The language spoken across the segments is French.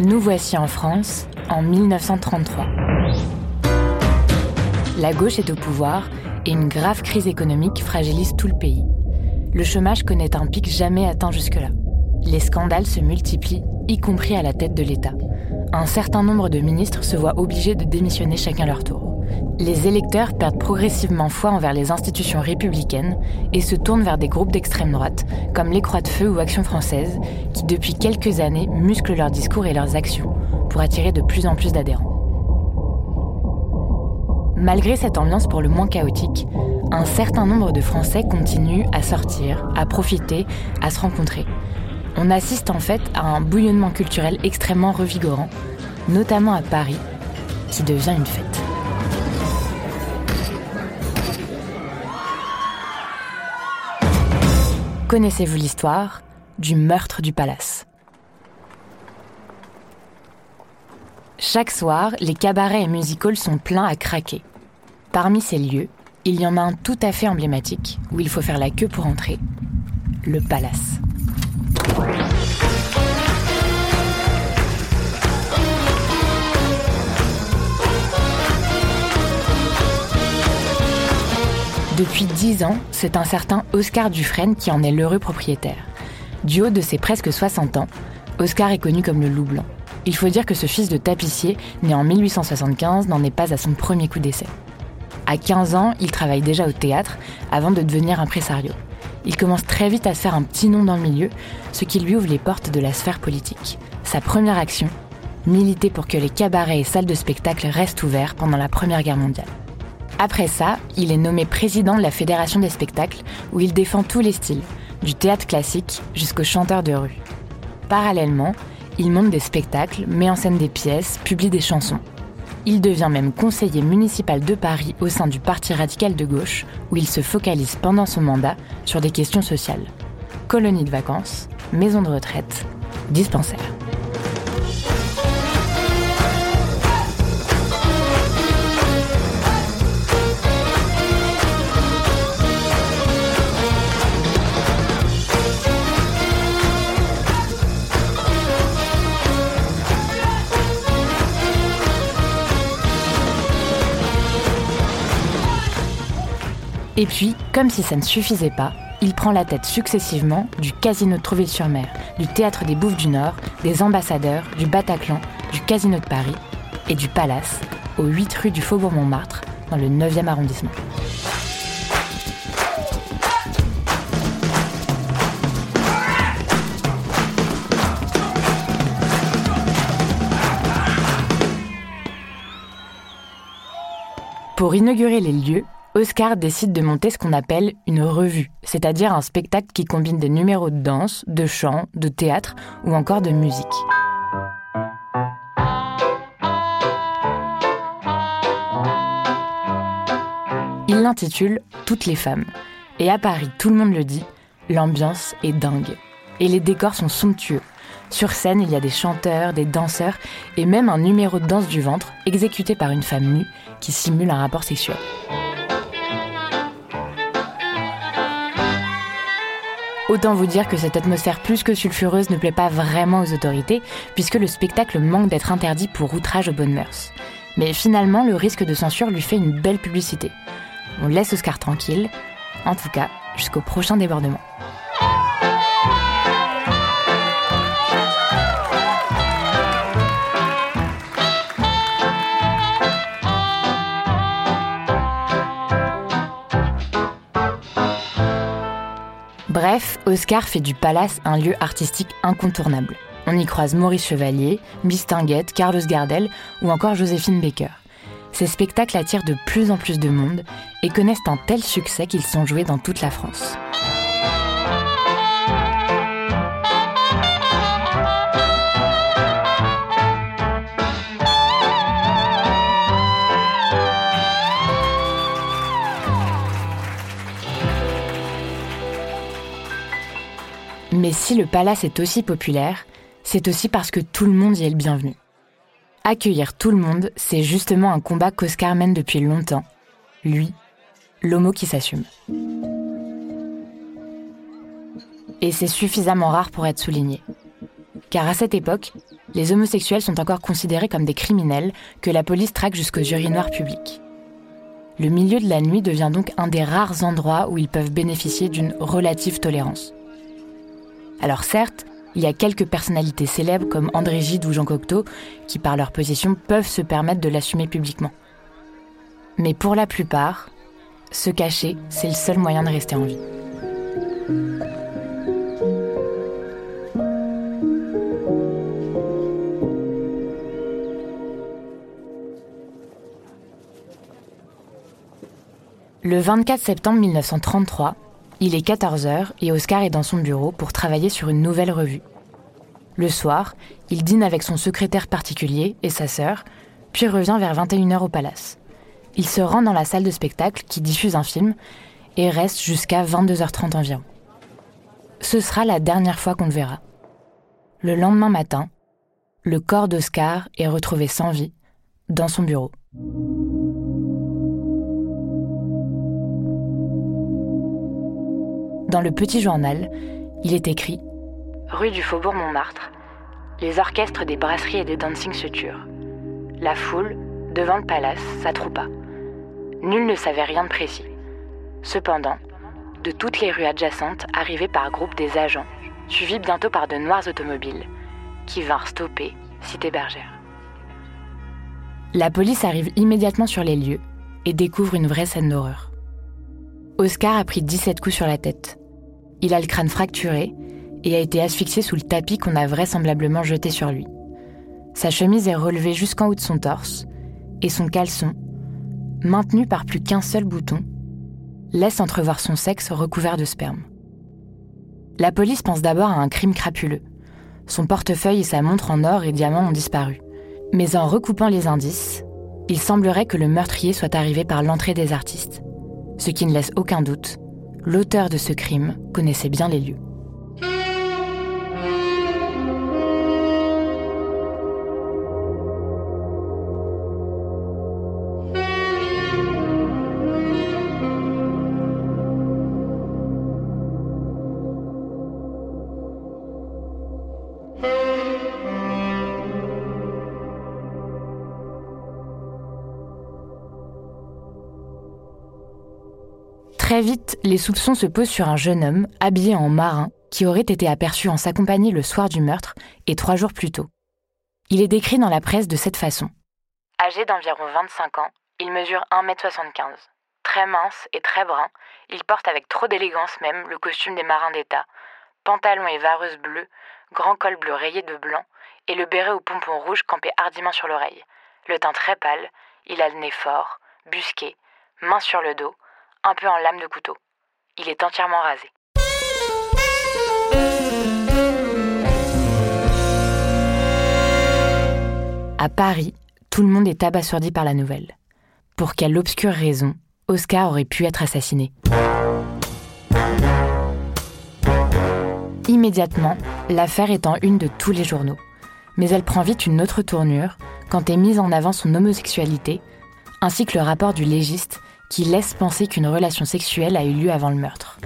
Nous voici en France en 1933. La gauche est au pouvoir et une grave crise économique fragilise tout le pays. Le chômage connaît un pic jamais atteint jusque-là. Les scandales se multiplient, y compris à la tête de l'État. Un certain nombre de ministres se voient obligés de démissionner chacun leur tour. Les électeurs perdent progressivement foi envers les institutions républicaines et se tournent vers des groupes d'extrême droite, comme les Croix de Feu ou Action française, qui depuis quelques années musclent leurs discours et leurs actions pour attirer de plus en plus d'adhérents. Malgré cette ambiance pour le moins chaotique, un certain nombre de Français continuent à sortir, à profiter, à se rencontrer. On assiste en fait à un bouillonnement culturel extrêmement revigorant, notamment à Paris, qui devient une fête. Connaissez-vous l'histoire du meurtre du palace? Chaque soir, les cabarets et music sont pleins à craquer. Parmi ces lieux, il y en a un tout à fait emblématique où il faut faire la queue pour entrer le palace. Depuis dix ans, c'est un certain Oscar Dufresne qui en est l'heureux propriétaire. Du haut de ses presque 60 ans, Oscar est connu comme le loup blanc. Il faut dire que ce fils de tapissier, né en 1875, n'en est pas à son premier coup d'essai. À 15 ans, il travaille déjà au théâtre avant de devenir impresario. Il commence très vite à faire un petit nom dans le milieu, ce qui lui ouvre les portes de la sphère politique. Sa première action, militer pour que les cabarets et salles de spectacle restent ouverts pendant la Première Guerre mondiale. Après ça, il est nommé président de la Fédération des spectacles, où il défend tous les styles, du théâtre classique jusqu'au chanteur de rue. Parallèlement, il monte des spectacles, met en scène des pièces, publie des chansons. Il devient même conseiller municipal de Paris au sein du Parti radical de gauche, où il se focalise pendant son mandat sur des questions sociales. Colonies de vacances, maisons de retraite, dispensaires. Et puis, comme si ça ne suffisait pas, il prend la tête successivement du Casino de Trouville-sur-Mer, du Théâtre des Bouffes du Nord, des Ambassadeurs, du Bataclan, du Casino de Paris et du Palace, aux 8 rue du Faubourg Montmartre, dans le 9e arrondissement. Pour inaugurer les lieux, Oscar décide de monter ce qu'on appelle une revue, c'est-à-dire un spectacle qui combine des numéros de danse, de chant, de théâtre ou encore de musique. Il l'intitule Toutes les femmes. Et à Paris, tout le monde le dit, l'ambiance est dingue. Et les décors sont somptueux. Sur scène, il y a des chanteurs, des danseurs et même un numéro de danse du ventre exécuté par une femme nue qui simule un rapport sexuel. Autant vous dire que cette atmosphère plus que sulfureuse ne plaît pas vraiment aux autorités, puisque le spectacle manque d'être interdit pour outrage aux bonnes mœurs. Mais finalement, le risque de censure lui fait une belle publicité. On laisse Oscar tranquille, en tout cas jusqu'au prochain débordement. Bref, Oscar fait du palace un lieu artistique incontournable. On y croise Maurice Chevalier, Miss Tinguette, Carlos Gardel ou encore Joséphine Baker. Ces spectacles attirent de plus en plus de monde et connaissent un tel succès qu'ils sont joués dans toute la France. Mais si le palace est aussi populaire, c'est aussi parce que tout le monde y est le bienvenu. Accueillir tout le monde, c'est justement un combat qu'Oscar mène depuis longtemps. Lui, l'homo qui s'assume. Et c'est suffisamment rare pour être souligné. Car à cette époque, les homosexuels sont encore considérés comme des criminels que la police traque jusqu'aux urinoirs publics. Le milieu de la nuit devient donc un des rares endroits où ils peuvent bénéficier d'une relative tolérance. Alors certes, il y a quelques personnalités célèbres comme André Gide ou Jean Cocteau qui, par leur position, peuvent se permettre de l'assumer publiquement. Mais pour la plupart, se cacher, c'est le seul moyen de rester en vie. Le 24 septembre 1933, il est 14h et Oscar est dans son bureau pour travailler sur une nouvelle revue. Le soir, il dîne avec son secrétaire particulier et sa sœur, puis revient vers 21h au palace. Il se rend dans la salle de spectacle qui diffuse un film et reste jusqu'à 22h30 environ. Ce sera la dernière fois qu'on le verra. Le lendemain matin, le corps d'Oscar est retrouvé sans vie dans son bureau. Dans le petit journal, il est écrit Rue du Faubourg Montmartre, les orchestres des brasseries et des dancing se turent. La foule, devant le palace, s'attroupa. Nul ne savait rien de précis. Cependant, de toutes les rues adjacentes arrivaient par groupes des agents, suivis bientôt par de noirs automobiles, qui vinrent stopper Cité Bergère. La police arrive immédiatement sur les lieux et découvre une vraie scène d'horreur. Oscar a pris 17 coups sur la tête. Il a le crâne fracturé et a été asphyxié sous le tapis qu'on a vraisemblablement jeté sur lui. Sa chemise est relevée jusqu'en haut de son torse et son caleçon, maintenu par plus qu'un seul bouton, laisse entrevoir son sexe recouvert de sperme. La police pense d'abord à un crime crapuleux. Son portefeuille et sa montre en or et diamants ont disparu. Mais en recoupant les indices, il semblerait que le meurtrier soit arrivé par l'entrée des artistes ce qui ne laisse aucun doute, l'auteur de ce crime connaissait bien les lieux. Très vite, les soupçons se posent sur un jeune homme habillé en marin qui aurait été aperçu en sa compagnie le soir du meurtre et trois jours plus tôt. Il est décrit dans la presse de cette façon. Âgé d'environ 25 ans, il mesure 1m75. Très mince et très brun, il porte avec trop d'élégance même le costume des marins d'État, pantalon et vareuse bleue, grand col bleu rayé de blanc et le béret au pompon rouge campé hardiment sur l'oreille. Le teint très pâle, il a le nez fort, busqué, main sur le dos, un peu en lame de couteau. Il est entièrement rasé. À Paris, tout le monde est abasourdi par la nouvelle. Pour quelle obscure raison Oscar aurait pu être assassiné? Immédiatement, l'affaire est en une de tous les journaux. Mais elle prend vite une autre tournure quand est mise en avant son homosexualité, ainsi que le rapport du légiste qui laisse penser qu'une relation sexuelle a eu lieu avant le meurtre.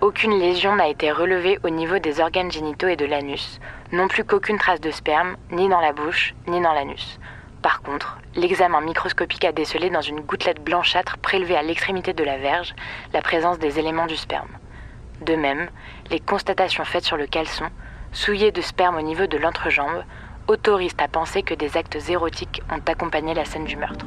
Aucune lésion n'a été relevée au niveau des organes génitaux et de l'anus, non plus qu'aucune trace de sperme, ni dans la bouche, ni dans l'anus. Par contre, l'examen microscopique a décelé dans une gouttelette blanchâtre prélevée à l'extrémité de la verge la présence des éléments du sperme. De même, les constatations faites sur le caleçon, souillé de sperme au niveau de l'entrejambe, autorisent à penser que des actes érotiques ont accompagné la scène du meurtre.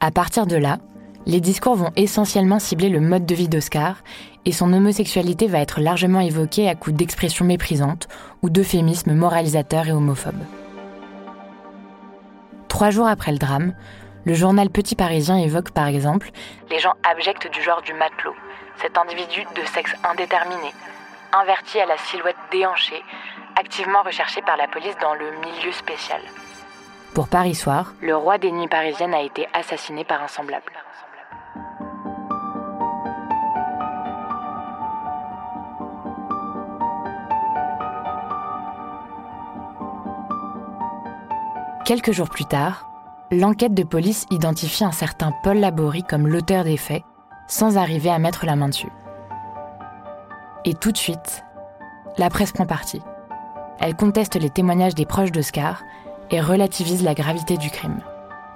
À partir de là, les discours vont essentiellement cibler le mode de vie d'Oscar et son homosexualité va être largement évoquée à coups d'expressions méprisantes ou d'euphémismes moralisateurs et homophobes. Trois jours après le drame, le journal Petit Parisien évoque par exemple les gens abjects du genre du matelot, cet individu de sexe indéterminé, inverti à la silhouette déhanchée, activement recherché par la police dans le milieu spécial. Pour Paris Soir, le roi des nuits parisiennes a été assassiné par un semblable. Quelques jours plus tard, l'enquête de police identifie un certain Paul Laborie comme l'auteur des faits, sans arriver à mettre la main dessus. Et tout de suite, la presse prend parti. Elle conteste les témoignages des proches d'Oscar et relativise la gravité du crime.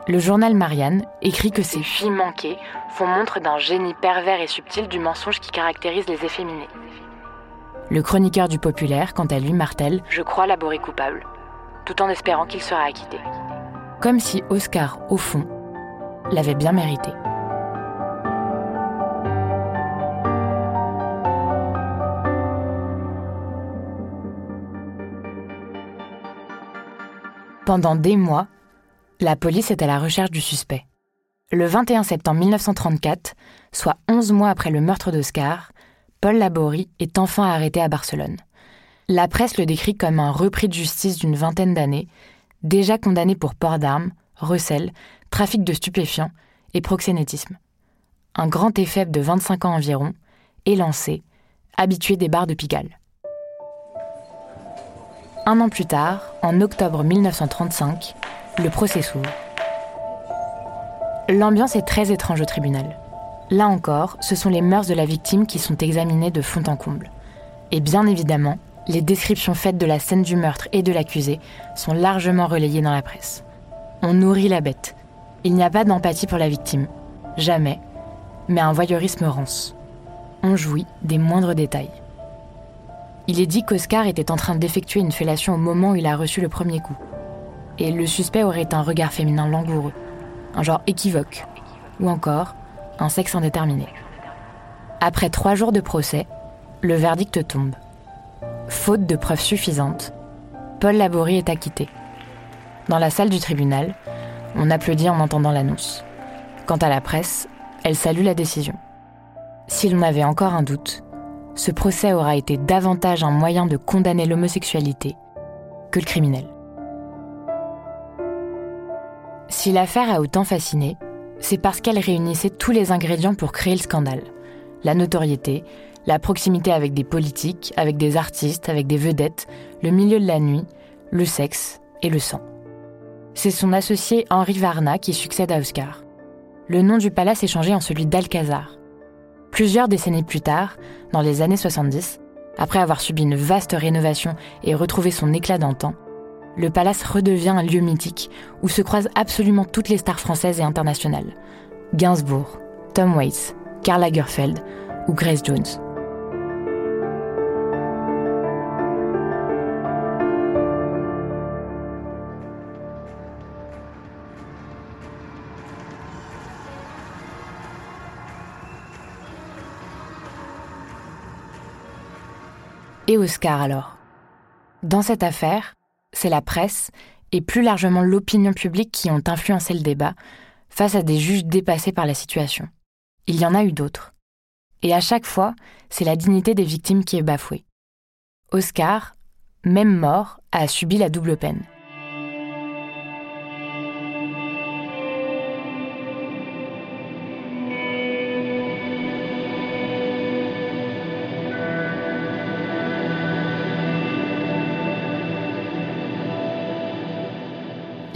Le journal Marianne écrit que ces filles manquées font montre d'un génie pervers et subtil du mensonge qui caractérise les efféminés. Le chroniqueur du Populaire, quant à lui, martèle Je crois Laborie coupable tout en espérant qu'il sera acquitté. Comme si Oscar, au fond, l'avait bien mérité. Pendant des mois, la police est à la recherche du suspect. Le 21 septembre 1934, soit 11 mois après le meurtre d'Oscar, Paul Laborie est enfin arrêté à Barcelone. La presse le décrit comme un repris de justice d'une vingtaine d'années, déjà condamné pour port d'armes, recel, trafic de stupéfiants et proxénétisme. Un grand effet de 25 ans environ, élancé, habitué des bars de Pigalle. Un an plus tard, en octobre 1935, le procès s'ouvre. L'ambiance est très étrange au tribunal. Là encore, ce sont les mœurs de la victime qui sont examinées de fond en comble. Et bien évidemment, les descriptions faites de la scène du meurtre et de l'accusé sont largement relayées dans la presse. On nourrit la bête. Il n'y a pas d'empathie pour la victime. Jamais. Mais un voyeurisme rance. On jouit des moindres détails. Il est dit qu'Oscar était en train d'effectuer une fellation au moment où il a reçu le premier coup. Et le suspect aurait un regard féminin langoureux, un genre équivoque, ou encore un sexe indéterminé. Après trois jours de procès, le verdict tombe. Faute de preuves suffisantes, Paul Laborie est acquitté. Dans la salle du tribunal, on applaudit en entendant l'annonce. Quant à la presse, elle salue la décision. Si l'on avait encore un doute, ce procès aura été davantage un moyen de condamner l'homosexualité que le criminel. Si l'affaire a autant fasciné, c'est parce qu'elle réunissait tous les ingrédients pour créer le scandale. La notoriété, la proximité avec des politiques, avec des artistes, avec des vedettes, le milieu de la nuit, le sexe et le sang. C'est son associé Henri Varna qui succède à Oscar. Le nom du palace est changé en celui d'Alcazar. Plusieurs décennies plus tard, dans les années 70, après avoir subi une vaste rénovation et retrouvé son éclat d'antan, le palace redevient un lieu mythique où se croisent absolument toutes les stars françaises et internationales. Gainsbourg, Tom Waits, Karl Lagerfeld ou Grace Jones. Oscar alors Dans cette affaire, c'est la presse et plus largement l'opinion publique qui ont influencé le débat face à des juges dépassés par la situation. Il y en a eu d'autres. Et à chaque fois, c'est la dignité des victimes qui est bafouée. Oscar, même mort, a subi la double peine.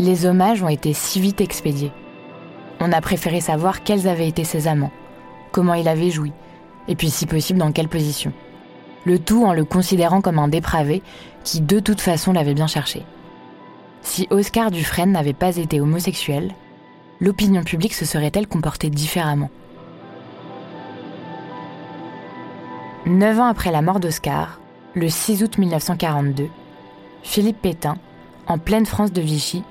Les hommages ont été si vite expédiés. On a préféré savoir quels avaient été ses amants, comment il avait joui, et puis si possible dans quelle position. Le tout en le considérant comme un dépravé qui de toute façon l'avait bien cherché. Si Oscar Dufresne n'avait pas été homosexuel, l'opinion publique se serait-elle comportée différemment? Neuf ans après la mort d'Oscar, le 6 août 1942, Philippe Pétain, en pleine France de Vichy,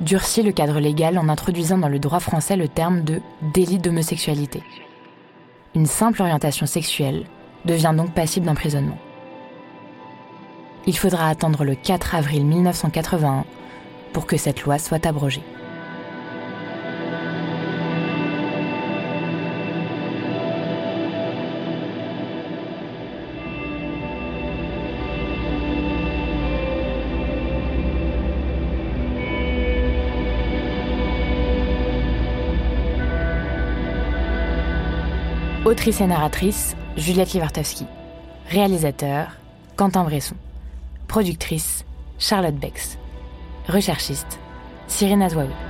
durcit le cadre légal en introduisant dans le droit français le terme de délit d'homosexualité. Une simple orientation sexuelle devient donc passible d'emprisonnement. Il faudra attendre le 4 avril 1981 pour que cette loi soit abrogée. Autrice et narratrice, Juliette Livartowski. Réalisateur, Quentin Bresson. Productrice, Charlotte Bex. Recherchiste, Cyrine Azouaoui.